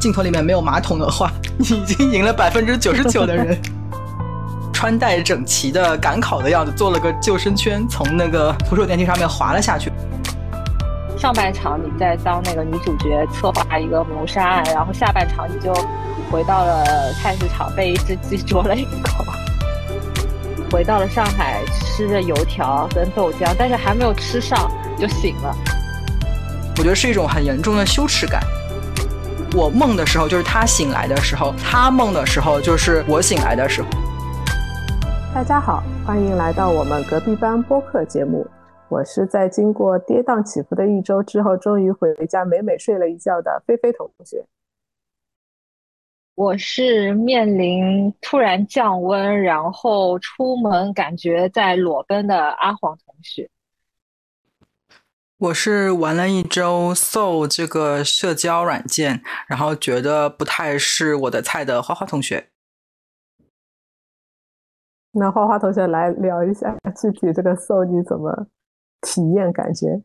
镜头里面没有马桶的话，你已经赢了百分之九十九的人。穿戴整齐的赶考的样子，做了个救生圈，从那个扶手电梯上面滑了下去。上半场你在当那个女主角，策划一个谋杀案，然后下半场你就回到了菜市场，被一只鸡啄了一口。回到了上海，吃着油条跟豆浆，但是还没有吃上就醒了。我觉得是一种很严重的羞耻感。我梦的时候就是他醒来的时候，他梦的时候就是我醒来的时候。大家好，欢迎来到我们隔壁班播客节目。我是在经过跌宕起伏的一周之后，终于回家美美睡了一觉的菲菲同学。我是面临突然降温，然后出门感觉在裸奔的阿黄同学。我是玩了一周 Soul 这个社交软件，然后觉得不太是我的菜的花花同学。那花花同学来聊一下具体这个 Soul 你怎么？体验感觉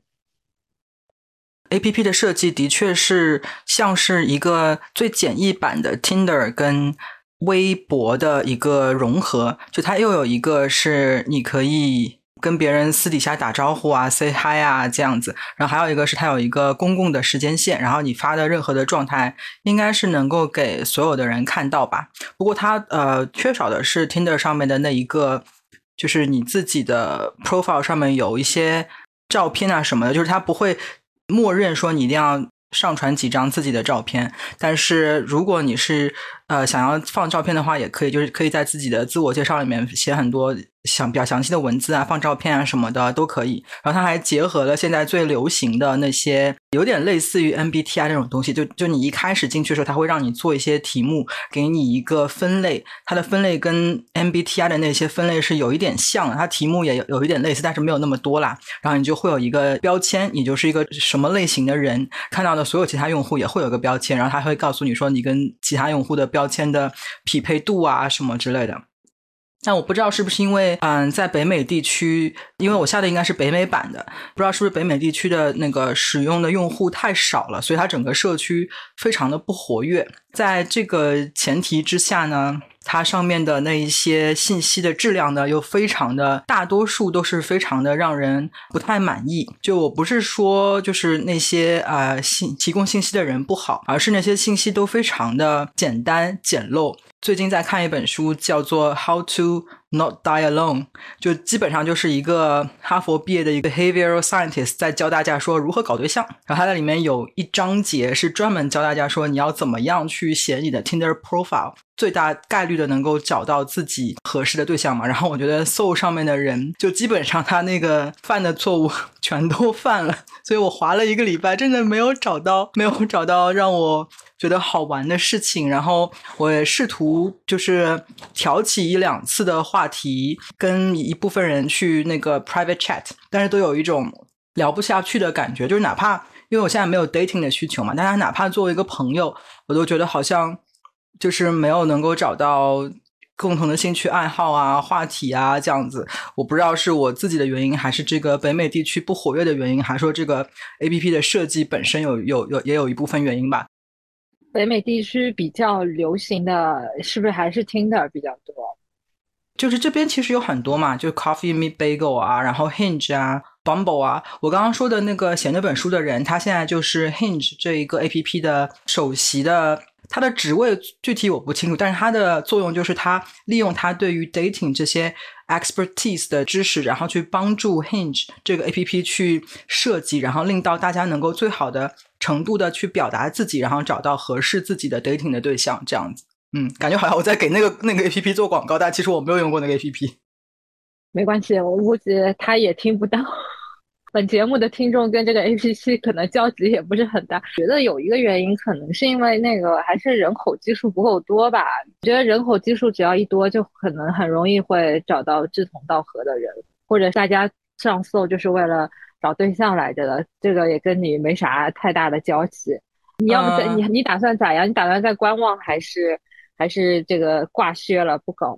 ，A P P 的设计的确是像是一个最简易版的 Tinder 跟微博的一个融合，就它又有一个是你可以跟别人私底下打招呼啊，say hi 啊这样子，然后还有一个是它有一个公共的时间线，然后你发的任何的状态应该是能够给所有的人看到吧。不过它呃缺少的是 Tinder 上面的那一个。就是你自己的 profile 上面有一些照片啊什么的，就是它不会默认说你一定要上传几张自己的照片，但是如果你是呃想要放照片的话，也可以，就是可以在自己的自我介绍里面写很多。想比较详细的文字啊，放照片啊什么的都可以。然后它还结合了现在最流行的那些，有点类似于 MBTI 这种东西。就就你一开始进去的时候，它会让你做一些题目，给你一个分类。它的分类跟 MBTI 的那些分类是有一点像，它题目也有有一点类似，但是没有那么多啦。然后你就会有一个标签，你就是一个什么类型的人。看到的所有其他用户也会有个标签，然后它会告诉你说你跟其他用户的标签的匹配度啊什么之类的。但我不知道是不是因为，嗯，在北美地区，因为我下的应该是北美版的，不知道是不是北美地区的那个使用的用户太少了，所以它整个社区非常的不活跃。在这个前提之下呢，它上面的那一些信息的质量呢，又非常的大多数都是非常的让人不太满意。就我不是说就是那些啊信提供信息的人不好，而是那些信息都非常的简单简陋。最近在看一本书，叫做《How to Not Die Alone》，就基本上就是一个哈佛毕业的一个 behavioral scientist 在教大家说如何搞对象。然后他在里面有一章节是专门教大家说你要怎么样去写你的 Tinder profile，最大概率的能够找到自己合适的对象嘛。然后我觉得 Soul 上面的人就基本上他那个犯的错误全都犯了，所以我划了一个礼拜，真的没有找到，没有找到让我。觉得好玩的事情，然后我试图就是挑起一两次的话题，跟一部分人去那个 private chat，但是都有一种聊不下去的感觉。就是哪怕因为我现在没有 dating 的需求嘛，但是哪怕作为一个朋友，我都觉得好像就是没有能够找到共同的兴趣爱好啊、话题啊这样子。我不知道是我自己的原因，还是这个北美地区不活跃的原因，还是说这个 A P P 的设计本身有有有也有一部分原因吧。北美地区比较流行的是不是还是 Tinder 比较多？就是这边其实有很多嘛，就 Coffee Me Bagel 啊，然后 Hinge 啊，Bumble 啊。我刚刚说的那个写那本书的人，他现在就是 Hinge 这一个 A P P 的首席的，他的职位具体我不清楚，但是他的作用就是他利用他对于 dating 这些 expertise 的知识，然后去帮助 Hinge 这个 A P P 去设计，然后令到大家能够最好的。程度的去表达自己，然后找到合适自己的 dating 的对象，这样子，嗯，感觉好像我在给那个那个 A P P 做广告，但其实我没有用过那个 A P P。没关系，我估计他也听不到。本节目的听众跟这个 A P P 可能交集也不是很大。觉得有一个原因，可能是因为那个还是人口基数不够多吧。觉得人口基数只要一多，就可能很容易会找到志同道合的人，或者大家上搜就是为了。找对象来着的，这个也跟你没啥太大的交集。你要不在你你打算咋样？你打算再观望还是还是这个挂靴了不搞？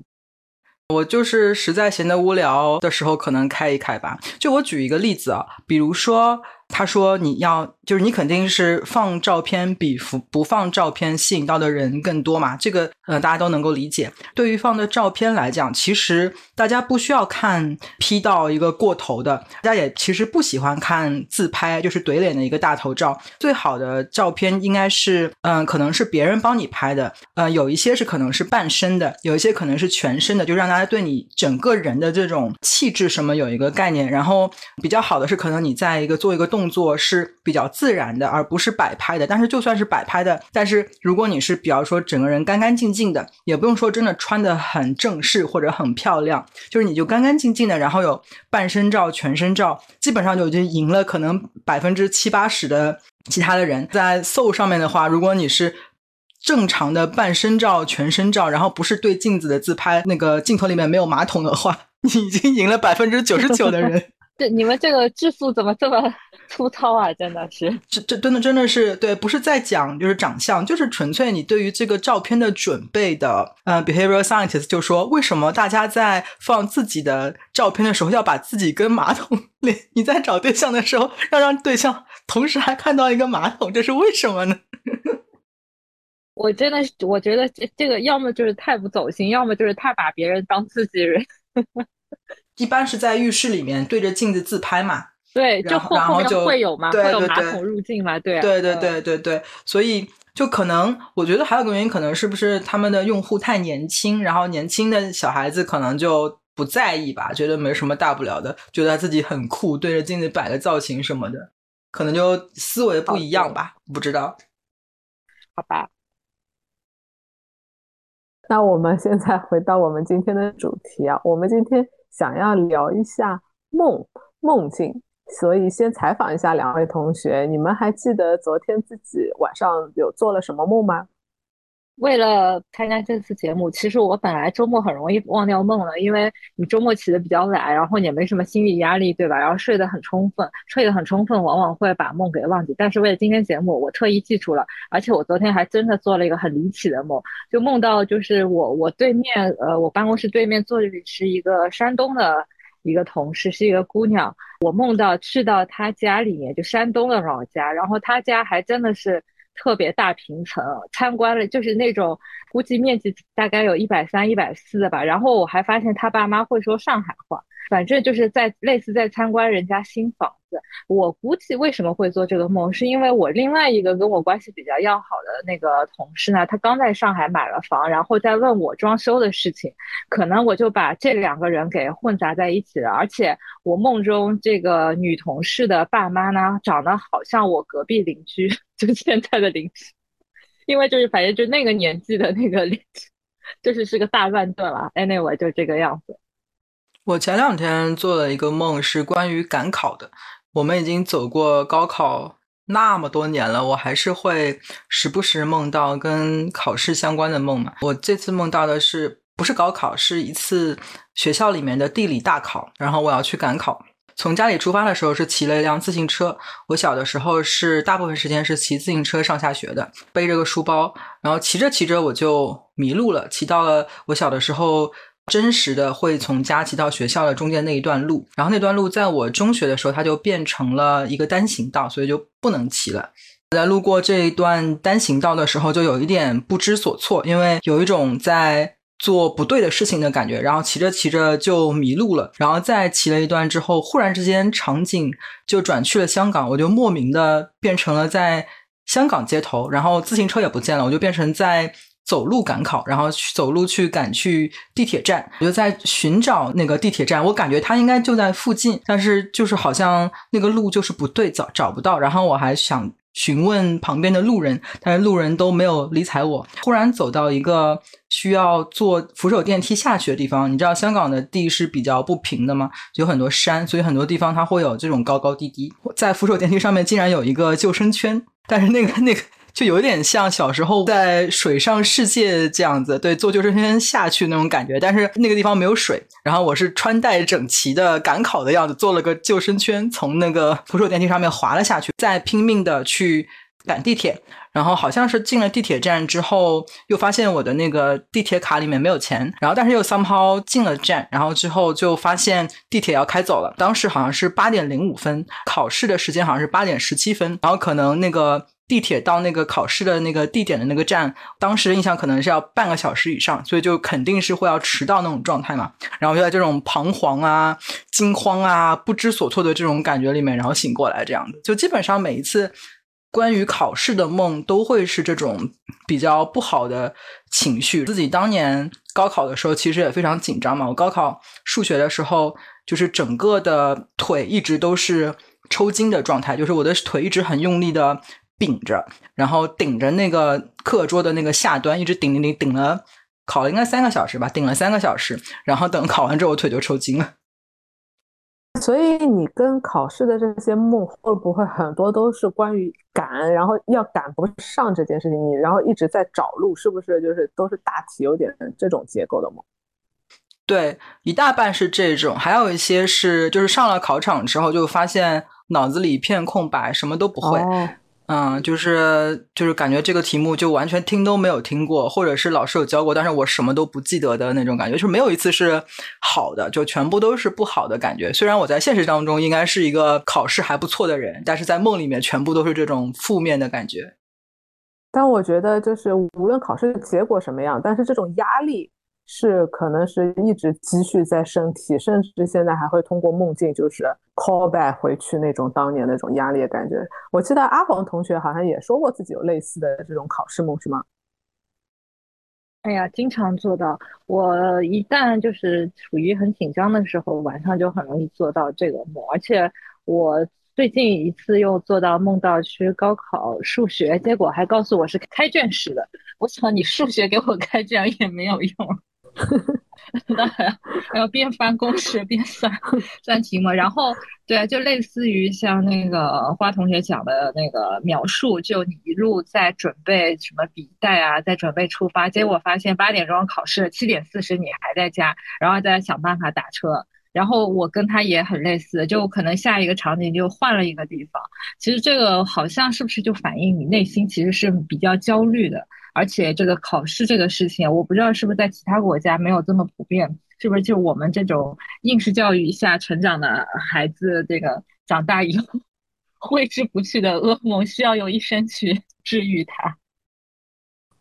我就是实在闲得无聊的时候，可能开一开吧。就我举一个例子啊，比如说他说你要就是你肯定是放照片比不不放照片吸引到的人更多嘛，这个呃大家都能够理解。对于放的照片来讲，其实大家不需要看 P 到一个过头的，大家也其实不喜欢看自拍，就是怼脸的一个大头照。最好的照片应该是，嗯，可能是别人帮你拍的，呃，有一些是可能是半身的，有一些可能是全身的，就让大家对你整个人的这种气质什么有一个概念。然后比较好的是，可能你在一个做一个动作是比较。自然的，而不是摆拍的。但是就算是摆拍的，但是如果你是比方说整个人干干净净的，也不用说真的穿的很正式或者很漂亮，就是你就干干净净的，然后有半身照、全身照，基本上就已经赢了可能百分之七八十的其他的人。在 Soul 上面的话，如果你是正常的半身照、全身照，然后不是对镜子的自拍，那个镜头里面没有马桶的话，你已经赢了百分之九十九的人。这你们这个质素怎么这么 粗糙啊？真的是，这这真的真的是对，不是在讲就是长相，就是纯粹你对于这个照片的准备的。嗯，behavioral scientist 就说，为什么大家在放自己的照片的时候要把自己跟马桶连？你在找对象的时候要让对象同时还看到一个马桶，这是为什么呢？我真的是，我觉得这这个要么就是太不走心，要么就是太把别人当自己人。一般是在浴室里面对着镜子自拍嘛，对，就后后面会有嘛，会有马桶入镜嘛，对，对对对对对，所以就可能我觉得还有个原因，可能是不是他们的用户太年轻，然后年轻的小孩子可能就不在意吧，觉得没什么大不了的，觉得自己很酷，对着镜子摆个造型什么的，可能就思维不一样吧，不知道，好吧。那我们现在回到我们今天的主题啊，我们今天。想要聊一下梦梦境，所以先采访一下两位同学，你们还记得昨天自己晚上有做了什么梦吗？为了参加这次节目，其实我本来周末很容易忘掉梦了，因为你周末起的比较晚，然后也没什么心理压力，对吧？然后睡得很充分，睡得很充分，往往会把梦给忘记。但是为了今天节目，我特意记住了，而且我昨天还真的做了一个很离奇的梦，就梦到就是我我对面呃我办公室对面坐的是一个山东的一个同事，是一个姑娘，我梦到去到她家里面，就山东的老家，然后她家还真的是。特别大平层，参观了就是那种估计面积大概有一百三、一百四的吧。然后我还发现他爸妈会说上海话，反正就是在类似在参观人家新房子。我估计为什么会做这个梦，是因为我另外一个跟我关系比较要好的那个同事呢，他刚在上海买了房，然后在问我装修的事情，可能我就把这两个人给混杂在一起了。而且我梦中这个女同事的爸妈呢，长得好像我隔壁邻居。就现在的邻居，因为就是反正就那个年纪的那个，就是是个大乱炖了。Anyway，就这个样子。我前两天做了一个梦，是关于赶考的。我们已经走过高考那么多年了，我还是会时不时梦到跟考试相关的梦嘛。我这次梦到的是不是高考，是一次学校里面的地理大考，然后我要去赶考。从家里出发的时候是骑了一辆自行车。我小的时候是大部分时间是骑自行车上下学的，背着个书包，然后骑着骑着我就迷路了，骑到了我小的时候真实的会从家骑到学校的中间那一段路。然后那段路在我中学的时候它就变成了一个单行道，所以就不能骑了。在路过这一段单行道的时候，就有一点不知所措，因为有一种在。做不对的事情的感觉，然后骑着骑着就迷路了，然后再骑了一段之后，忽然之间场景就转去了香港，我就莫名的变成了在香港街头，然后自行车也不见了，我就变成在走路赶考，然后去走路去赶去地铁站，我就在寻找那个地铁站，我感觉它应该就在附近，但是就是好像那个路就是不对，找找不到，然后我还想。询问旁边的路人，但是路人都没有理睬我。忽然走到一个需要坐扶手电梯下去的地方，你知道香港的地是比较不平的吗？有很多山，所以很多地方它会有这种高高低低。在扶手电梯上面竟然有一个救生圈，但是那个 那个。就有点像小时候在水上世界这样子，对，坐救生圈下去那种感觉。但是那个地方没有水，然后我是穿戴整齐的赶考的样子，做了个救生圈，从那个扶手电梯上面滑了下去，再拼命的去赶地铁，然后好像是进了地铁站之后，又发现我的那个地铁卡里面没有钱，然后但是又 somehow 进了站，然后之后就发现地铁要开走了。当时好像是八点零五分，考试的时间好像是八点十七分，然后可能那个。地铁到那个考试的那个地点的那个站，当时印象可能是要半个小时以上，所以就肯定是会要迟到那种状态嘛。然后就在这种彷徨啊、惊慌啊、不知所措的这种感觉里面，然后醒过来这样子。就基本上每一次关于考试的梦，都会是这种比较不好的情绪。自己当年高考的时候，其实也非常紧张嘛。我高考数学的时候，就是整个的腿一直都是抽筋的状态，就是我的腿一直很用力的。顶着，然后顶着那个课桌的那个下端，一直顶顶顶顶了，考了应该三个小时吧，顶了三个小时，然后等考完之后，腿就抽筋了。所以你跟考试的这些梦会不会很多都是关于赶，然后要赶不上这件事情，你然后一直在找路，是不是就是都是大体有点这种结构的梦？对，一大半是这种，还有一些是就是上了考场之后就发现脑子里一片空白，什么都不会。嗯，就是就是感觉这个题目就完全听都没有听过，或者是老师有教过，但是我什么都不记得的那种感觉，就是没有一次是好的，就全部都是不好的感觉。虽然我在现实当中应该是一个考试还不错的人，但是在梦里面全部都是这种负面的感觉。但我觉得，就是无论考试的结果什么样，但是这种压力。是，可能是一直积蓄在身体，甚至现在还会通过梦境，就是 call back 回去那种当年那种压力的感觉。我记得阿黄同学好像也说过自己有类似的这种考试梦，是吗？哎呀，经常做到。我一旦就是处于很紧张的时候，晚上就很容易做到这个梦。而且我最近一次又做到梦到去高考数学，结果还告诉我是开卷时的。我想你数学给我开卷也没有用。那还要还要边翻公式边算算题目，然后对，就类似于像那个花同学讲的那个描述，就你一路在准备什么笔袋啊，在准备出发，结果发现八点钟考试，七点四十你还在家，然后再想办法打车。然后我跟他也很类似，就可能下一个场景就换了一个地方。其实这个好像是不是就反映你内心其实是比较焦虑的？而且这个考试这个事情，我不知道是不是在其他国家没有这么普遍，是不是就我们这种应试教育下成长的孩子，这个长大以后挥之不去的噩梦，需要用一生去治愈它。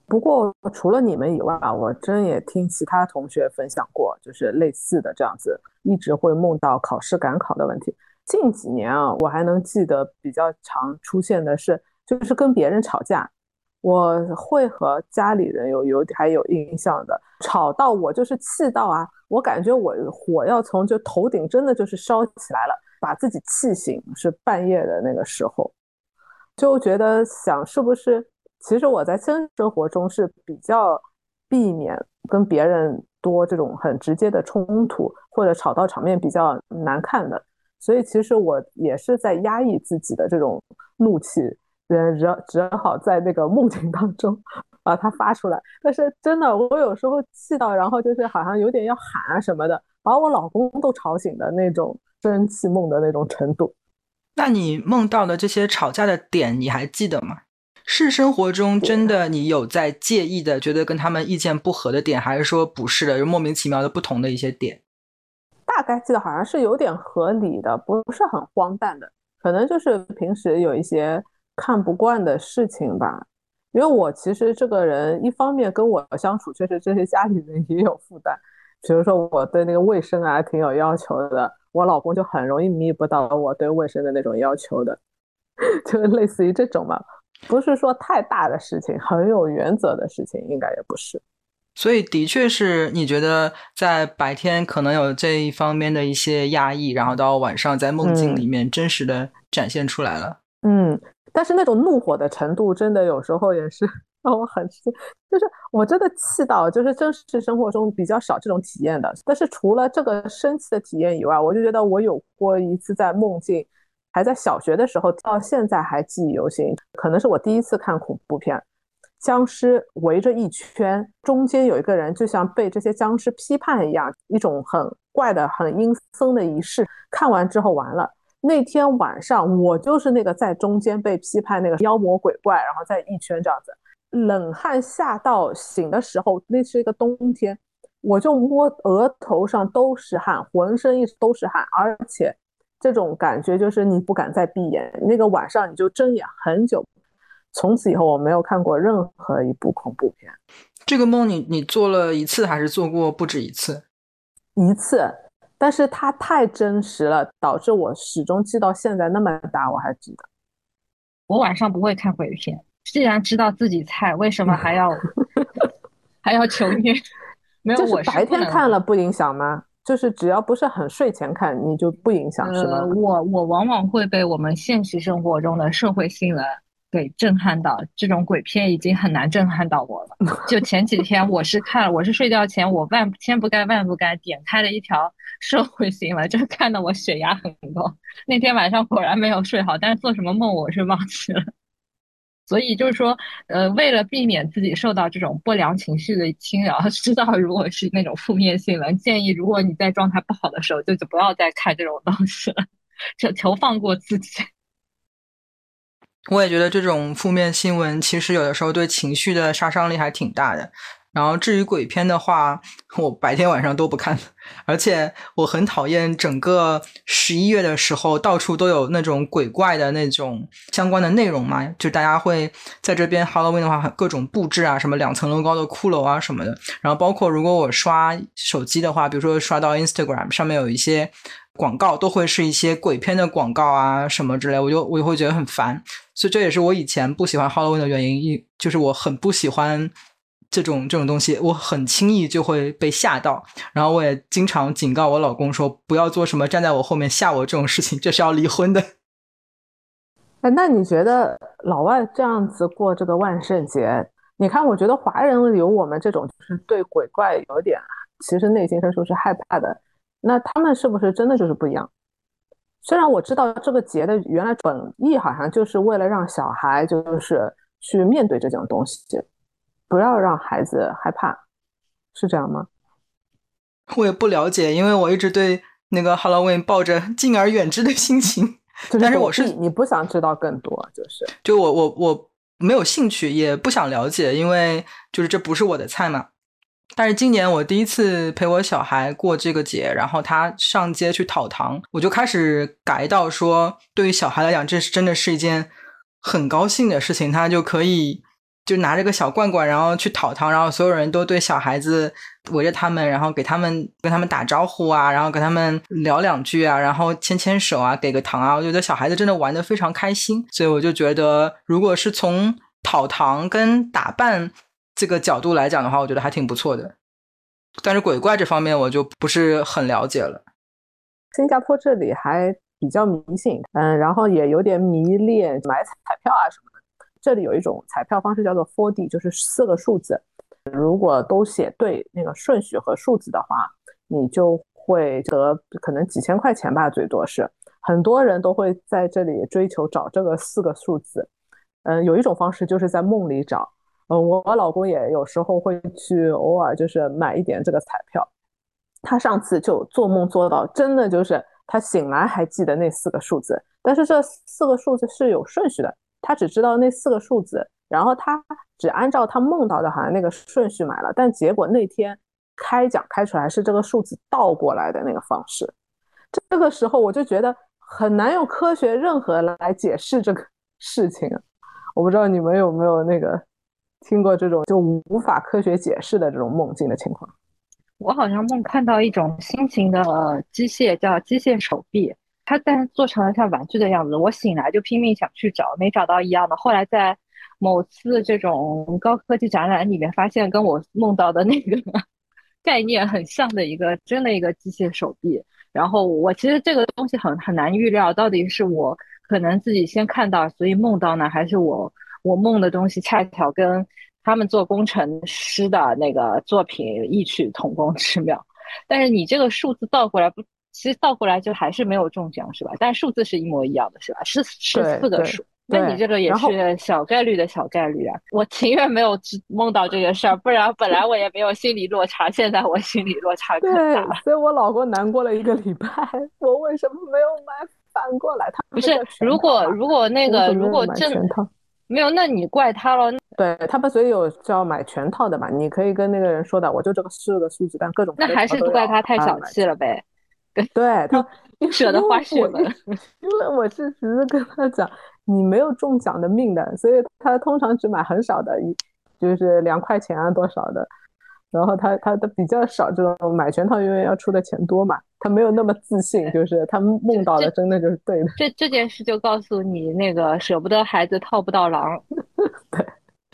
不过除了你们以外啊，我真也听其他同学分享过，就是类似的这样子，一直会梦到考试赶考的问题。近几年啊，我还能记得比较常出现的是，就是跟别人吵架。我会和家里人有有还有印象的，吵到我就是气到啊，我感觉我火要从就头顶真的就是烧起来了，把自己气醒是半夜的那个时候，就觉得想是不是，其实我在现生活中是比较避免跟别人多这种很直接的冲突，或者吵到场面比较难看的，所以其实我也是在压抑自己的这种怒气。只只只好在那个梦境当中把它发出来，但是真的，我有时候气到，然后就是好像有点要喊啊什么的，把我老公都吵醒的那种生气梦的那种程度。那你梦到的这些吵架的点，你还记得吗？是生活中真的你有在介意的，觉得跟他们意见不合的点，还是说不是的，就莫名其妙的不同的一些点？大概记得好像是有点合理的，不是很荒诞的，可能就是平时有一些。看不惯的事情吧，因为我其实这个人一方面跟我相处，确实这些家里人也有负担。比如说我对那个卫生啊挺有要求的，我老公就很容易弥补到我对卫生的那种要求的，就类似于这种嘛，不是说太大的事情，很有原则的事情应该也不是。所以的确是你觉得在白天可能有这一方面的一些压抑，然后到晚上在梦境里面真实的展现出来了。嗯。但是那种怒火的程度，真的有时候也是 让我很气，就是我真的气到，就是真实生活中比较少这种体验的。但是除了这个生气的体验以外，我就觉得我有过一次在梦境，还在小学的时候，到现在还记忆犹新。可能是我第一次看恐怖片，僵尸围着一圈，中间有一个人，就像被这些僵尸批判一样，一种很怪的、很阴森的仪式。看完之后完了。那天晚上我就是那个在中间被批判那个妖魔鬼怪，然后在一圈这样子，冷汗下到醒的时候，那是一个冬天，我就摸额头上都是汗，浑身一直都是汗，而且这种感觉就是你不敢再闭眼，那个晚上你就睁眼很久。从此以后我没有看过任何一部恐怖片。这个梦你你做了一次还是做过不止一次？一次。但是它太真实了，导致我始终记到现在那么大，我还记得。我晚上不会看鬼片，既然知道自己菜，为什么还要 还要求虐？没有，我白天看了不影响吗？就是只要不是很睡前看，你就不影响是吗？我我往往会被我们现实生活中的社会新闻。给震撼到，这种鬼片已经很难震撼到我了。就前几天，我是看，我是睡觉前，我万千不该万不该点开了一条社会新闻，就看得我血压很高。那天晚上果然没有睡好，但是做什么梦我是忘记了。所以就是说，呃，为了避免自己受到这种不良情绪的侵扰，知道如果是那种负面新闻，建议如果你在状态不好的时候，就就不要再看这种东西了，就求放过自己。我也觉得这种负面新闻其实有的时候对情绪的杀伤力还挺大的。然后至于鬼片的话，我白天晚上都不看，而且我很讨厌整个十一月的时候到处都有那种鬼怪的那种相关的内容嘛，就大家会在这边 Halloween 的话，各种布置啊，什么两层楼高的骷髅啊什么的。然后包括如果我刷手机的话，比如说刷到 Instagram 上面有一些广告，都会是一些鬼片的广告啊什么之类，我就我就会觉得很烦。所以这也是我以前不喜欢 Halloween 的原因，一就是我很不喜欢这种这种东西，我很轻易就会被吓到。然后我也经常警告我老公说，不要做什么站在我后面吓我这种事情，这是要离婚的。哎，那你觉得老外这样子过这个万圣节？你看，我觉得华人有我们这种就是对鬼怪有点，其实内心深处是害怕的。那他们是不是真的就是不一样？虽然我知道这个节的原来本意好像就是为了让小孩就是去面对这种东西，不要让孩子害怕，是这样吗？我也不了解，因为我一直对那个 Halloween 抱着 敬而远之的心情。但是我是你不想知道更多，就是就我我我没有兴趣，也不想了解，因为就是这不是我的菜嘛。但是今年我第一次陪我小孩过这个节，然后他上街去讨糖，我就开始改到说，对于小孩来讲，这是真的是一件很高兴的事情。他就可以就拿着个小罐罐，然后去讨糖，然后所有人都对小孩子围着他们，然后给他们跟他们打招呼啊，然后跟他们聊两句啊，然后牵牵手啊，给个糖啊。我觉得小孩子真的玩的非常开心，所以我就觉得，如果是从讨糖跟打扮。这个角度来讲的话，我觉得还挺不错的。但是鬼怪这方面我就不是很了解了。新加坡这里还比较迷信，嗯，然后也有点迷恋买彩票啊什么。这里有一种彩票方式叫做 Four D，就是四个数字，如果都写对那个顺序和数字的话，你就会得可能几千块钱吧，最多是。很多人都会在这里追求找这个四个数字。嗯，有一种方式就是在梦里找。嗯，我老公也有时候会去，偶尔就是买一点这个彩票。他上次就做梦做到，真的就是他醒来还记得那四个数字，但是这四个数字是有顺序的，他只知道那四个数字，然后他只按照他梦到的好像那个顺序买了，但结果那天开奖开出来是这个数字倒过来的那个方式。这个时候我就觉得很难用科学任何来解释这个 事情。我不知道你们有没有那个。听过这种就无法科学解释的这种梦境的情况，我好像梦看到一种新型的机械，叫机械手臂，它但是做成了像玩具的样子。我醒来就拼命想去找，没找到一样的。后来在某次这种高科技展览里面，发现跟我梦到的那个 概念很像的一个真的一个机械手臂。然后我其实这个东西很很难预料，到底是我可能自己先看到，所以梦到呢，还是我。我梦的东西恰巧跟他们做工程师的那个作品异曲同工之妙，但是你这个数字倒过来不，其实倒过来就还是没有中奖是吧？但数字是一模一样的是吧？是是四个数，那你这个也是小概率的小概率啊！我情愿没有梦到这个事儿，不然本来我也没有心理落差，现在我心理落差更大了。所以我老公难过了一个礼拜，我为什么没有买反过来，他不是如果如果那个如果真没有，那你怪他了。对他们所以有叫买全套的嘛？你可以跟那个人说的，我就这个四个数字，但各种那还是怪他太小气了呗。对他 舍得花血本，因为我是只是跟他讲，你没有中奖的命的，所以他通常只买很少的，一就是两块钱啊多少的。然后他他他比较少这种买全套，因为要出的钱多嘛，他没有那么自信，就是他 梦到的真的就是对的。这这件事就告诉你，那个舍不得孩子套不到狼。对。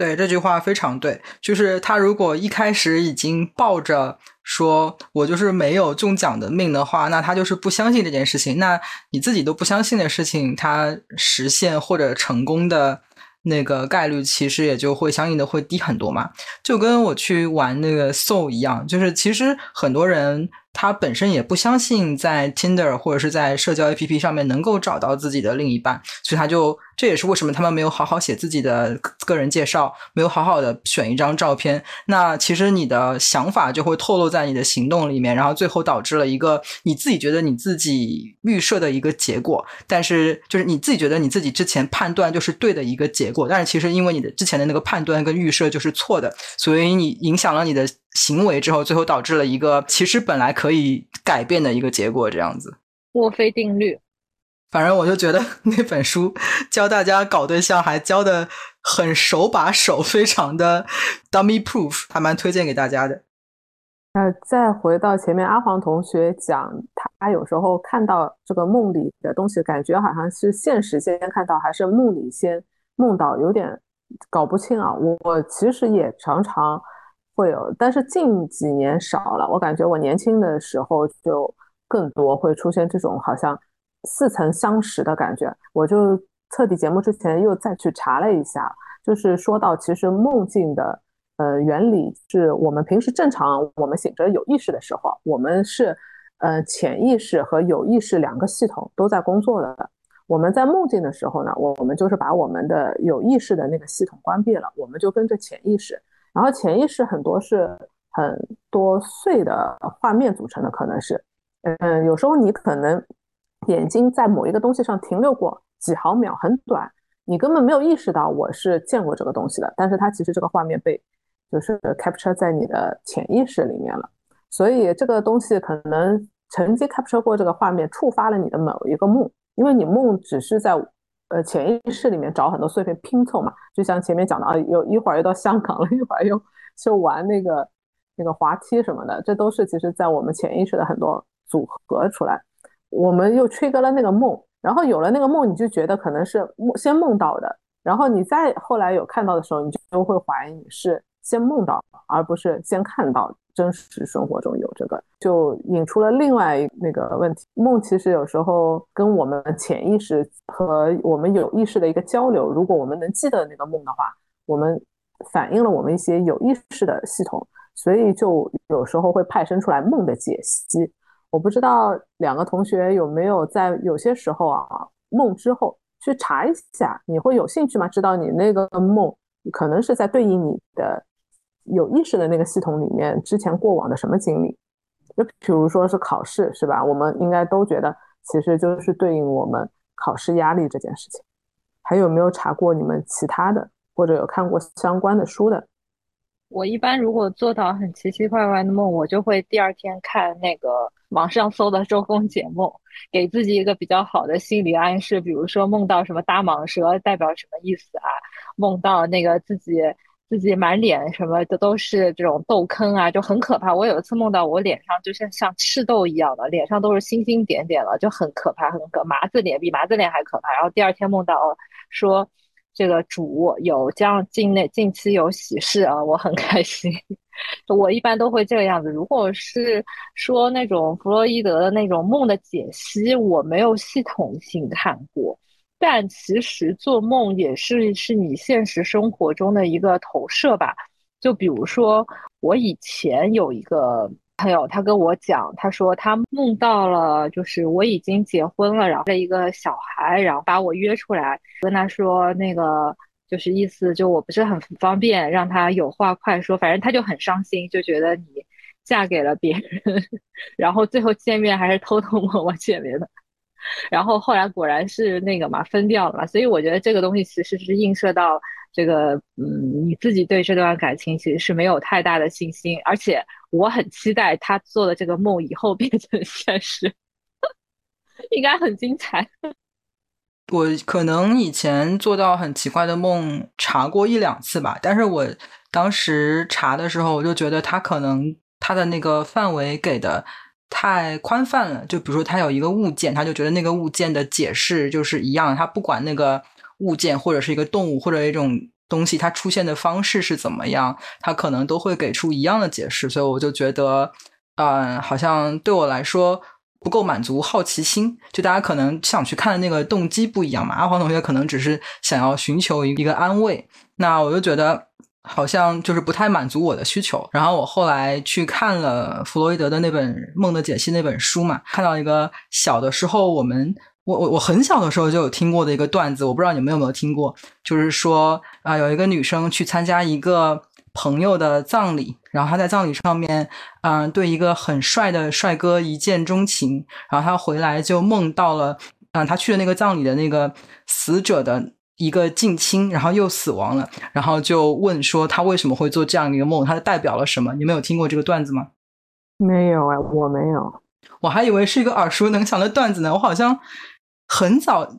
对这句话非常对，就是他如果一开始已经抱着说我就是没有中奖的命的话，那他就是不相信这件事情。那你自己都不相信的事情，他实现或者成功的。那个概率其实也就会相应的会低很多嘛，就跟我去玩那个 Soul 一样，就是其实很多人。他本身也不相信在 Tinder 或者是在社交 APP 上面能够找到自己的另一半，所以他就这也是为什么他们没有好好写自己的个人介绍，没有好好的选一张照片。那其实你的想法就会透露在你的行动里面，然后最后导致了一个你自己觉得你自己预设的一个结果，但是就是你自己觉得你自己之前判断就是对的一个结果，但是其实因为你的之前的那个判断跟预设就是错的，所以你影响了你的。行为之后，最后导致了一个其实本来可以改变的一个结果，这样子。墨菲定律。反正我就觉得 那本书教大家搞对象，还教的很手把手，非常的 dummy proof，还蛮推荐给大家的。呃，再回到前面，阿黄同学讲，他有时候看到这个梦里的东西，感觉好像是现实先看到，还是梦里先梦到，有点搞不清啊。我其实也常常。会有，但是近几年少了。我感觉我年轻的时候就更多会出现这种好像似曾相识的感觉。我就测底节目之前又再去查了一下，就是说到其实梦境的呃原理是我们平时正常我们醒着有意识的时候，我们是呃潜意识和有意识两个系统都在工作的。我们在梦境的时候呢，我我们就是把我们的有意识的那个系统关闭了，我们就跟着潜意识。然后潜意识很多是很多碎的画面组成的，可能是，嗯，有时候你可能眼睛在某一个东西上停留过几毫秒，很短，你根本没有意识到我是见过这个东西的，但是它其实这个画面被就是 capture 在你的潜意识里面了，所以这个东西可能曾经 capture 过这个画面，触发了你的某一个梦，因为你梦只是在。呃，潜意识里面找很多碎片拼凑嘛，就像前面讲的啊，有一会儿又到香港了，一会儿又就玩那个那个滑梯什么的，这都是其实在我们潜意识的很多组合出来。我们又吹 r 了那个梦，然后有了那个梦，你就觉得可能是梦先梦到的，然后你再后来有看到的时候，你就会怀疑你是先梦到，而不是先看到。真实生活中有这个，就引出了另外那个问题。梦其实有时候跟我们潜意识和我们有意识的一个交流。如果我们能记得那个梦的话，我们反映了我们一些有意识的系统，所以就有时候会派生出来梦的解析。我不知道两个同学有没有在有些时候啊梦之后去查一下，你会有兴趣吗？知道你那个梦可能是在对应你的。有意识的那个系统里面，之前过往的什么经历？就比如说是考试，是吧？我们应该都觉得，其实就是对应我们考试压力这件事情。还有没有查过你们其他的，或者有看过相关的书的？我一般如果做到很奇奇怪怪的梦，我就会第二天看那个网上搜的周公解梦，给自己一个比较好的心理暗示。比如说梦到什么大蟒蛇代表什么意思啊？梦到那个自己。自己满脸什么的都是这种痘坑啊，就很可怕。我有一次梦到我脸上就像像赤痘一样的，脸上都是星星点点了，就很可怕，很可麻子脸比麻子脸还可怕。然后第二天梦到说这个主有将近内近期有喜事啊，我很开心。我一般都会这个样子。如果是说那种弗洛伊德的那种梦的解析，我没有系统性看过。但其实做梦也是是你现实生活中的一个投射吧。就比如说，我以前有一个朋友，他跟我讲，他说他梦到了，就是我已经结婚了，然后了一个小孩，然后把我约出来，跟他说那个就是意思就我不是很方便，让他有话快说。反正他就很伤心，就觉得你嫁给了别人，然后最后见面还是偷偷摸摸见面的。然后后来果然是那个嘛分掉了嘛，所以我觉得这个东西其实是映射到这个嗯你自己对这段感情其实是没有太大的信心，而且我很期待他做的这个梦以后变成现实，应该很精彩。我可能以前做到很奇怪的梦查过一两次吧，但是我当时查的时候，我就觉得他可能他的那个范围给的太宽泛了。就比如说他有一个物件，他就觉得那个物件的解释就是一样，他不管那个物件或者是一个动物或者一种东西，它出现的方式是怎么样，他可能都会给出一样的解释。所以我就觉得，嗯，好像对我来说。不够满足好奇心，就大家可能想去看的那个动机不一样嘛。阿黄同学可能只是想要寻求一个安慰，那我就觉得好像就是不太满足我的需求。然后我后来去看了弗洛伊德的那本《梦的解析》那本书嘛，看到一个小的时候我们我我我很小的时候就有听过的一个段子，我不知道你们有没有听过，就是说啊有一个女生去参加一个。朋友的葬礼，然后她在葬礼上面，嗯，对一个很帅的帅哥一见钟情，然后她回来就梦到了，嗯，她去的那个葬礼的那个死者的一个近亲，然后又死亡了，然后就问说他为什么会做这样一个梦，他代表了什么？你们有听过这个段子吗？没有哎，我没有，我还以为是一个耳熟能详的段子呢，我好像很早。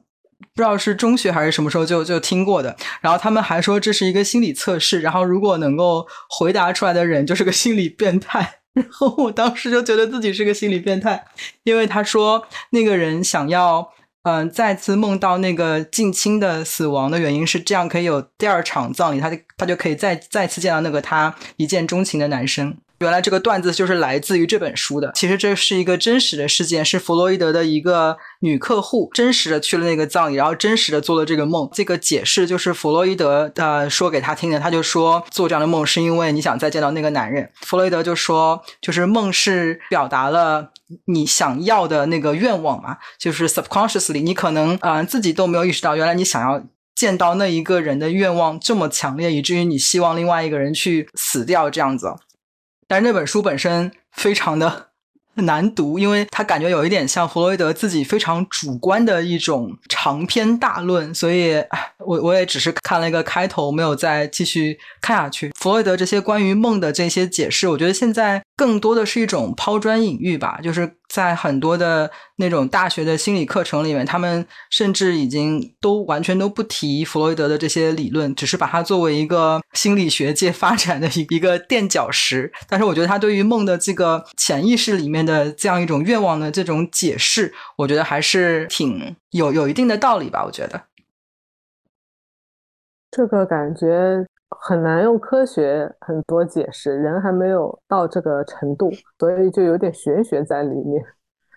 不知道是中学还是什么时候就就听过的，然后他们还说这是一个心理测试，然后如果能够回答出来的人就是个心理变态，然后我当时就觉得自己是个心理变态，因为他说那个人想要嗯再次梦到那个近亲的死亡的原因是这样可以有第二场葬礼，他就他就可以再再次见到那个他一见钟情的男生。原来这个段子就是来自于这本书的。其实这是一个真实的事件，是弗洛伊德的一个女客户真实的去了那个葬礼，然后真实的做了这个梦。这个解释就是弗洛伊德呃说给他听的。他就说做这样的梦是因为你想再见到那个男人。弗洛伊德就说，就是梦是表达了你想要的那个愿望嘛，就是 subconsciously，你可能啊自己都没有意识到，原来你想要见到那一个人的愿望这么强烈，以至于你希望另外一个人去死掉这样子。但是那本书本身非常的 难读，因为他感觉有一点像弗洛伊德自己非常主观的一种长篇大论，所以我我也只是看了一个开头，没有再继续看下去。弗洛伊德这些关于梦的这些解释，我觉得现在更多的是一种抛砖引玉吧，就是。在很多的那种大学的心理课程里面，他们甚至已经都完全都不提弗洛伊德的这些理论，只是把它作为一个心理学界发展的一一个垫脚石。但是，我觉得他对于梦的这个潜意识里面的这样一种愿望的这种解释，我觉得还是挺有有一定的道理吧。我觉得这个感觉。很难用科学很多解释，人还没有到这个程度，所以就有点玄学在里面，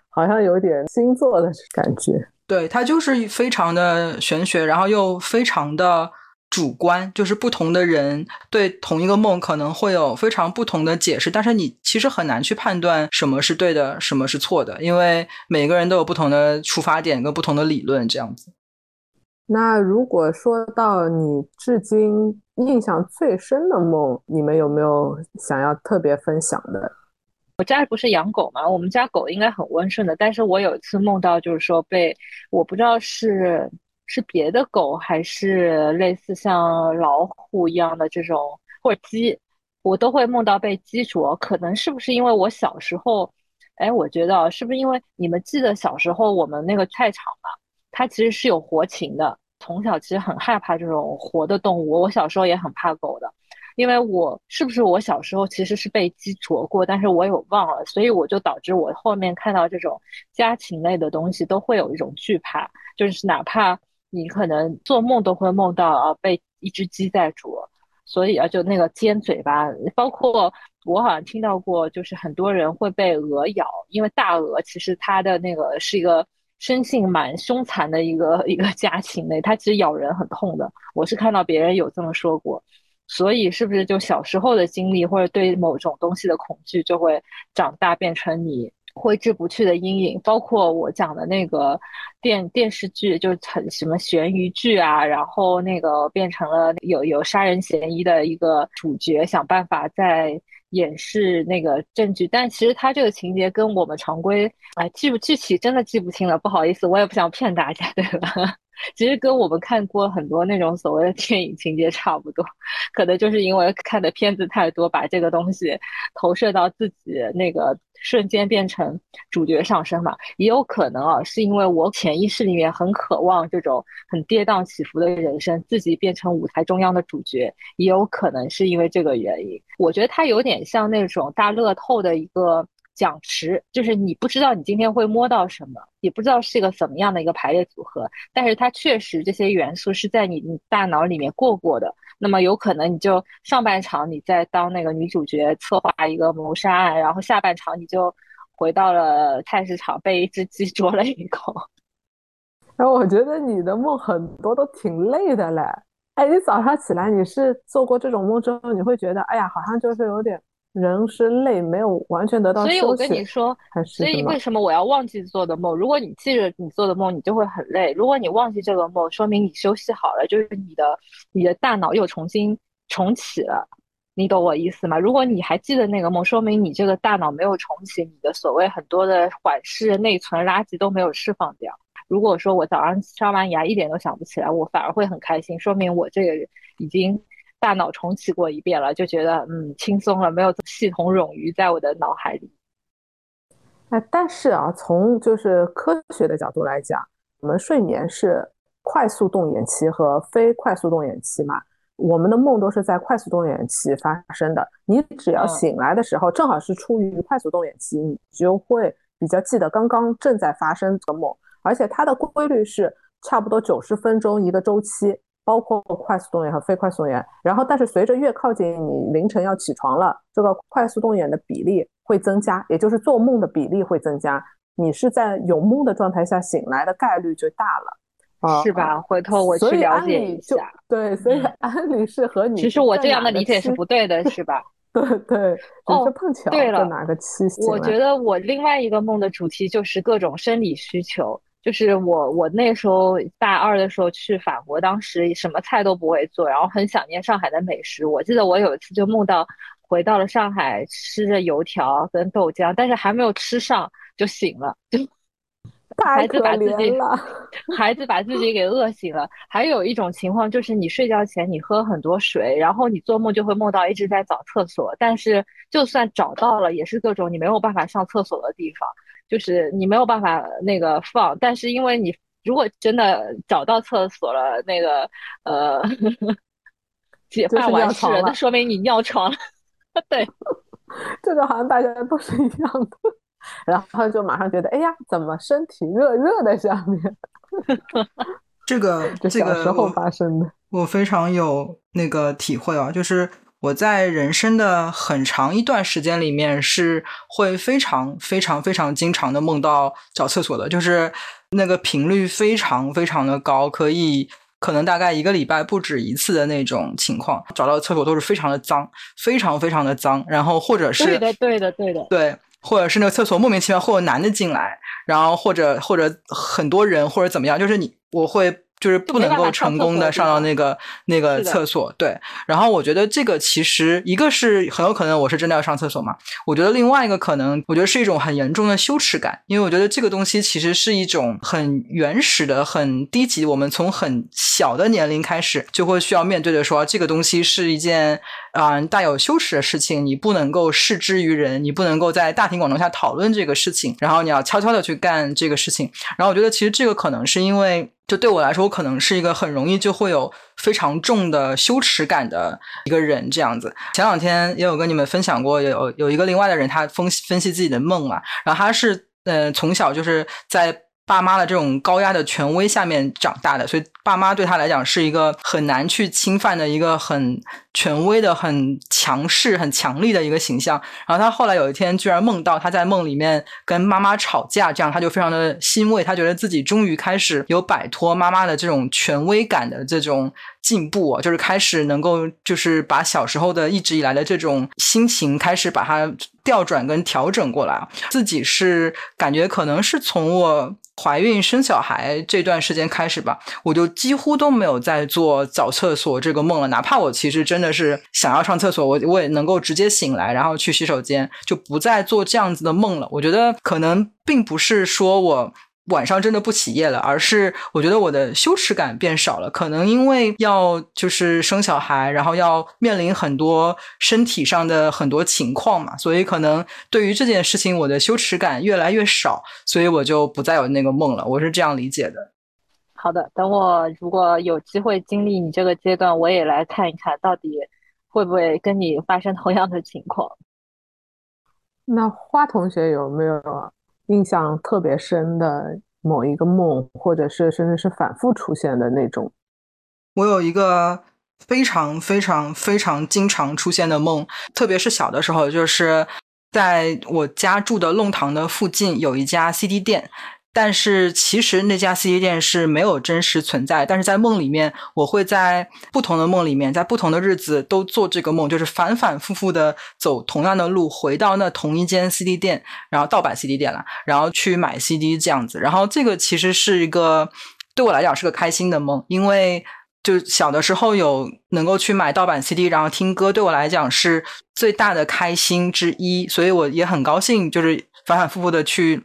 好像有点星座的感觉。对，它就是非常的玄学，然后又非常的主观，就是不同的人对同一个梦可能会有非常不同的解释，但是你其实很难去判断什么是对的，什么是错的，因为每个人都有不同的出发点跟不同的理论，这样子。那如果说到你至今印象最深的梦，你们有没有想要特别分享的？我家不是养狗嘛，我们家狗应该很温顺的。但是我有一次梦到，就是说被我不知道是是别的狗还是类似像老虎一样的这种或者鸡，我都会梦到被鸡啄。可能是不是因为我小时候，哎，我觉得是不是因为你们记得小时候我们那个菜场嘛？它其实是有活禽的，从小其实很害怕这种活的动物。我小时候也很怕狗的，因为我是不是我小时候其实是被鸡啄过，但是我有忘了，所以我就导致我后面看到这种家禽类的东西都会有一种惧怕，就是哪怕你可能做梦都会梦到啊被一只鸡在啄，所以啊就那个尖嘴巴，包括我好像听到过，就是很多人会被鹅咬，因为大鹅其实它的那个是一个。生性蛮凶残的一个 一个家禽类，它其实咬人很痛的。我是看到别人有这么说过，所以是不是就小时候的经历或者对某种东西的恐惧，就会长大变成你挥之不去的阴影？包括我讲的那个电电视剧，就很什么悬疑剧啊，然后那个变成了有有杀人嫌疑的一个主角，想办法在演示那个证据，但其实他这个情节跟我们常规，哎，记不具体真的记不清了，不好意思，我也不想骗大家，对吧？其实跟我们看过很多那种所谓的电影情节差不多，可能就是因为看的片子太多，把这个东西投射到自己那个瞬间变成主角上升嘛。也有可能啊，是因为我潜意识里面很渴望这种很跌宕起伏的人生，自己变成舞台中央的主角。也有可能是因为这个原因，我觉得它有点像那种大乐透的一个。奖池就是你不知道你今天会摸到什么，也不知道是一个怎么样的一个排列组合，但是它确实这些元素是在你大脑里面过过的。那么有可能你就上半场你在当那个女主角策划一个谋杀案，然后下半场你就回到了菜市场被一只鸡 啄了一口。然后我觉得你的梦很多都挺累的嘞。哎，你早上起来你是做过这种梦之后，你会觉得哎呀，好像就是有点。人是累，没有完全得到休息。所以我跟你说，所以为什么我要忘记做的梦？如果你记着你做的梦，你就会很累；如果你忘记这个梦，说明你休息好了，就是你的你的大脑又重新重启了。你懂我意思吗？如果你还记得那个梦，说明你这个大脑没有重启，你的所谓很多的缓释、内存垃圾都没有释放掉。如果说我早上刷完牙一点都想不起来，我反而会很开心，说明我这个已经。大脑重启过一遍了，就觉得嗯轻松了，没有系统冗余在我的脑海里。哎，但是啊，从就是科学的角度来讲，我们睡眠是快速动眼期和非快速动眼期嘛，我们的梦都是在快速动眼期发生的。你只要醒来的时候，正好是处于快速动眼期，你就会比较记得刚刚正在发生的梦，而且它的规律是差不多九十分钟一个周期。包括快速动眼和非快速动眼，然后但是随着越靠近你凌晨要起床了，这个快速动眼的比例会增加，也就是做梦的比例会增加，你是在有梦的状态下醒来的概率就大了，是吧？回头我去了解一下。对，所以安利是和你其实我这样的理解是不对的，是吧？对 对，哦，碰巧对了，哪个期？我觉得我另外一个梦的主题就是各种生理需求。就是我，我那时候大二的时候去法国，当时什么菜都不会做，然后很想念上海的美食。我记得我有一次就梦到回到了上海，吃着油条跟豆浆，但是还没有吃上就醒了，就 孩子把自己孩子把自己给饿醒了。还有一种情况就是你睡觉前你喝很多水，然后你做梦就会梦到一直在找厕所，但是就算找到了，也是各种你没有办法上厕所的地方。就是你没有办法那个放，但是因为你如果真的找到厕所了，那个呃，解放完事，那说明你尿床了。对，这个好像大家都是一样的，然后就马上觉得，哎呀，怎么身体热热的下面？这个这个时候发生的，我非常有那个体会啊，就是。我在人生的很长一段时间里面是会非常非常非常经常的梦到找厕所的，就是那个频率非常非常的高，可以可能大概一个礼拜不止一次的那种情况。找到厕所都是非常的脏，非常非常的脏，然后或者是对的对的对的对，或者是那个厕所莫名其妙会有男的进来，然后或者或者很多人或者怎么样，就是你我会。就是不能够成功的上到那个那个厕所，对。然后我觉得这个其实一个是很有可能我是真的要上厕所嘛。我觉得另外一个可能，我觉得是一种很严重的羞耻感，因为我觉得这个东西其实是一种很原始的、很低级。我们从很小的年龄开始就会需要面对的，说这个东西是一件啊带有羞耻的事情，你不能够示之于人，你不能够在大庭广众下讨论这个事情，然后你要悄悄的去干这个事情。然后我觉得其实这个可能是因为。就对我来说，我可能是一个很容易就会有非常重的羞耻感的一个人，这样子。前两天也有跟你们分享过，有有一个另外的人，他分析分析自己的梦嘛，然后他是呃从小就是在。爸妈的这种高压的权威下面长大的，所以爸妈对他来讲是一个很难去侵犯的一个很权威的、很强势、很强力的一个形象。然后他后来有一天居然梦到他在梦里面跟妈妈吵架，这样他就非常的欣慰，他觉得自己终于开始有摆脱妈妈的这种权威感的这种进步啊，就是开始能够就是把小时候的一直以来的这种心情开始把它调转跟调整过来。自己是感觉可能是从我怀孕生小孩这段时间开始吧，我就几乎都没有在做找厕所这个梦了。哪怕我其实真的是想要上厕所，我我也能够直接醒来，然后去洗手间，就不再做这样子的梦了。我觉得可能并不是说我。晚上真的不起夜了，而是我觉得我的羞耻感变少了。可能因为要就是生小孩，然后要面临很多身体上的很多情况嘛，所以可能对于这件事情，我的羞耻感越来越少，所以我就不再有那个梦了。我是这样理解的。好的，等我如果有机会经历你这个阶段，我也来看一看到底会不会跟你发生同样的情况。那花同学有没有？印象特别深的某一个梦，或者是甚至是反复出现的那种。我有一个非常非常非常经常出现的梦，特别是小的时候，就是在我家住的弄堂的附近有一家 CD 店。但是其实那家 CD 店是没有真实存在，但是在梦里面，我会在不同的梦里面，在不同的日子都做这个梦，就是反反复复的走同样的路，回到那同一间 CD 店，然后盗版 CD 店了，然后去买 CD 这样子。然后这个其实是一个对我来讲是个开心的梦，因为就小的时候有能够去买盗版 CD，然后听歌，对我来讲是最大的开心之一，所以我也很高兴，就是反反复复的去。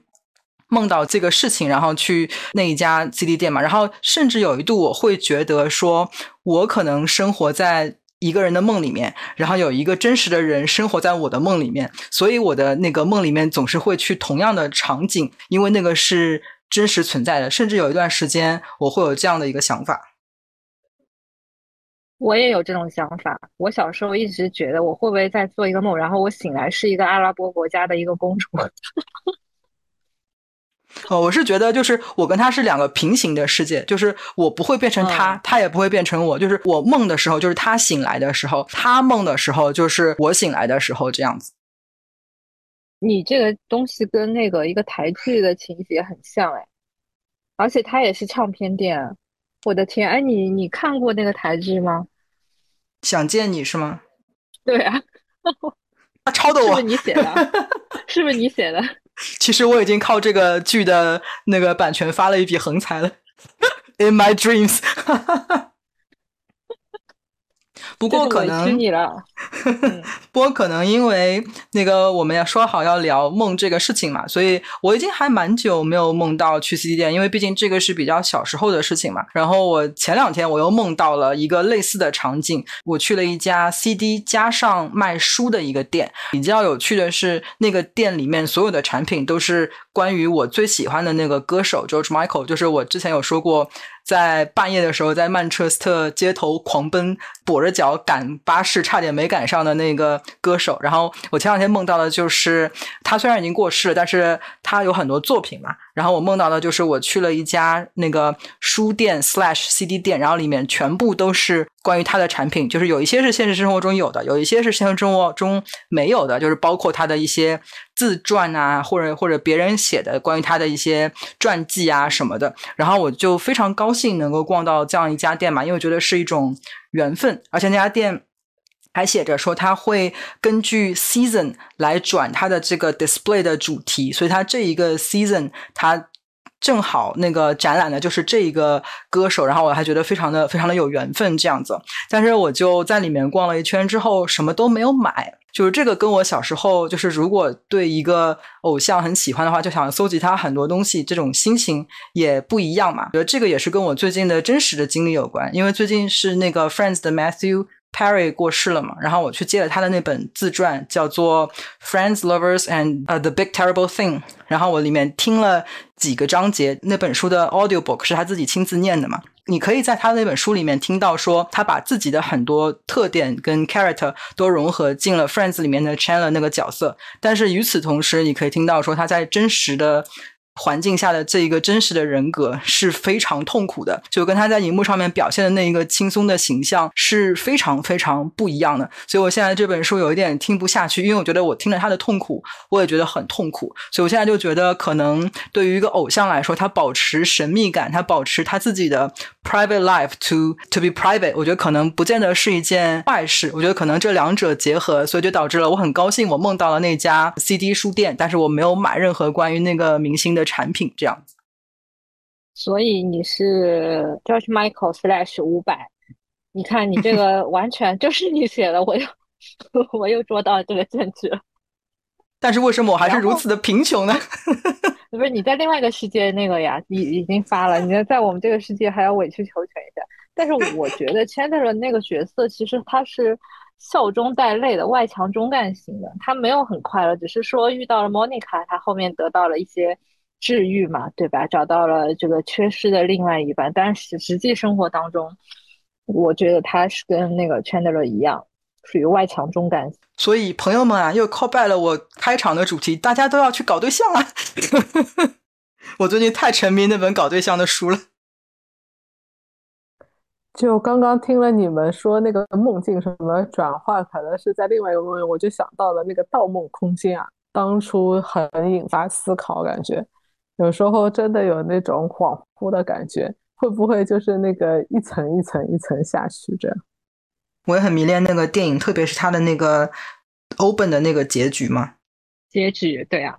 梦到这个事情，然后去那一家 CD 店嘛，然后甚至有一度我会觉得说，我可能生活在一个人的梦里面，然后有一个真实的人生活在我的梦里面，所以我的那个梦里面总是会去同样的场景，因为那个是真实存在的。甚至有一段时间，我会有这样的一个想法。我也有这种想法。我小时候一直觉得，我会不会在做一个梦，然后我醒来是一个阿拉伯国家的一个公主。哦，我是觉得，就是我跟他是两个平行的世界，就是我不会变成他，他也不会变成我。就是我梦的时候，就是他醒来的时候；他梦的时候，就是我醒来的时候，这样子。你这个东西跟那个一个台剧的情节很像哎，而且它也是唱片店。我的天，哎，你你看过那个台剧吗？想见你是吗？对啊，他抄的我，是不是你写的？是不是你写的？其实我已经靠这个剧的那个版权发了一笔横财了。In my dreams。不过可能，不过可能因为那个我们要说好要聊梦这个事情嘛，所以我已经还蛮久没有梦到去 CD 店，因为毕竟这个是比较小时候的事情嘛。然后我前两天我又梦到了一个类似的场景，我去了一家 CD 加上卖书的一个店。比较有趣的是，那个店里面所有的产品都是关于我最喜欢的那个歌手 George Michael，就是我之前有说过。在半夜的时候，在曼彻斯特街头狂奔，跛着脚赶巴士，差点没赶上的那个歌手。然后我前两天梦到的就是他，虽然已经过世了，但是他有很多作品嘛。然后我梦到的就是我去了一家那个书店 slash CD 店，然后里面全部都是关于他的产品，就是有一些是现实生活中有的，有一些是现实生活中没有的，就是包括他的一些自传啊，或者或者别人写的关于他的一些传记啊什么的。然后我就非常高兴能够逛到这样一家店嘛，因为我觉得是一种缘分，而且那家店。还写着说他会根据 season 来转他的这个 display 的主题，所以他这一个 season 他正好那个展览的就是这一个歌手，然后我还觉得非常的非常的有缘分这样子。但是我就在里面逛了一圈之后，什么都没有买。就是这个跟我小时候就是如果对一个偶像很喜欢的话，就想搜集他很多东西，这种心情也不一样嘛。觉得这个也是跟我最近的真实的经历有关，因为最近是那个 Friends 的 Matthew。Perry 过世了嘛，然后我去借了他的那本自传，叫做《Friends, Lovers and the Big Terrible Thing》，然后我里面听了几个章节，那本书的 audiobook 是他自己亲自念的嘛。你可以在他那本书里面听到说，他把自己的很多特点跟 character 都融合进了 Friends 里面的 Chandler 那个角色，但是与此同时，你可以听到说他在真实的。环境下的这一个真实的人格是非常痛苦的，就跟他在荧幕上面表现的那一个轻松的形象是非常非常不一样的。所以我现在这本书有一点听不下去，因为我觉得我听了他的痛苦，我也觉得很痛苦。所以我现在就觉得，可能对于一个偶像来说，他保持神秘感，他保持他自己的 private life to to be private，我觉得可能不见得是一件坏事。我觉得可能这两者结合，所以就导致了我很高兴，我梦到了那家 CD 书店，但是我没有买任何关于那个明星的。产品这样子，所以你是 George Michael slash 五百，你看你这个完全就是你写的，我又 我又捉到这个证据了。但是为什么我还是如此的贫穷呢？不是你在另外一个世界那个呀，已已经发了，你在我们这个世界还要委曲求全一下。但是我觉得 Chandler 那个角色其实他是笑中带泪的外强中干型的，他没有很快乐，只是说遇到了 Monica，他后面得到了一些。治愈嘛，对吧？找到了这个缺失的另外一半，但是实际生活当中，我觉得他是跟那个 Chandler 一样，属于外强中干。所以朋友们啊，又 call back 了我开场的主题，大家都要去搞对象啊！我最近太沉迷那本搞对象的书了。就刚刚听了你们说那个梦境什么转换，可能是在另外一个梦，我就想到了那个《盗梦空间》啊，当初很引发思考，感觉。有时候真的有那种恍惚的感觉，会不会就是那个一层一层一层下去这样？我也很迷恋那个电影，特别是它的那个 open 的那个结局嘛。结局对啊。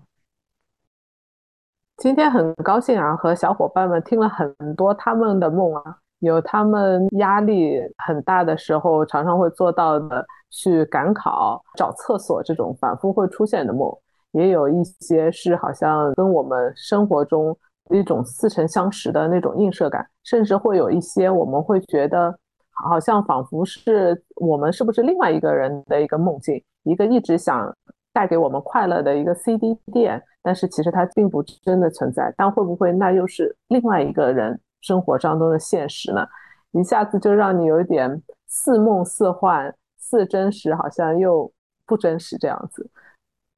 今天很高兴啊，和小伙伴们听了很多他们的梦啊，有他们压力很大的时候常常会做到的，去赶考、找厕所这种反复会出现的梦。也有一些是好像跟我们生活中一种似曾相识的那种映射感，甚至会有一些我们会觉得好像仿佛是我们是不是另外一个人的一个梦境，一个一直想带给我们快乐的一个 CD 店，但是其实它并不真的存在。但会不会那又是另外一个人生活当中的现实呢？一下子就让你有一点似梦似幻、似真实，好像又不真实这样子。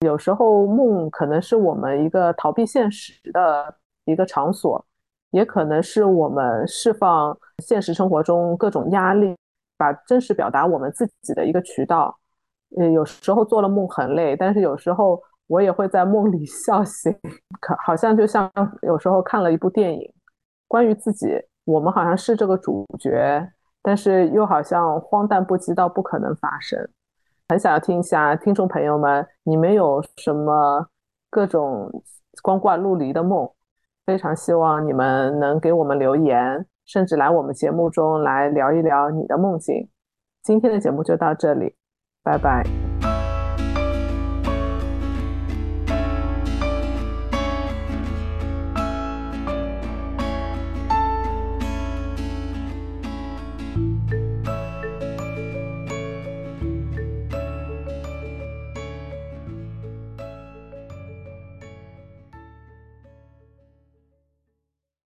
有时候梦可能是我们一个逃避现实的一个场所，也可能是我们释放现实生活中各种压力，把真实表达我们自己的一个渠道。呃，有时候做了梦很累，但是有时候我也会在梦里 笑醒，可好像就像有时候看了一部电影，关于自己，我们好像是这个主角，但是又好像荒诞不羁到不可能发生。很想要听一下听众朋友们，你们有什么各种光怪陆离的梦？非常希望你们能给我们留言，甚至来我们节目中来聊一聊你的梦境。今天的节目就到这里，拜拜。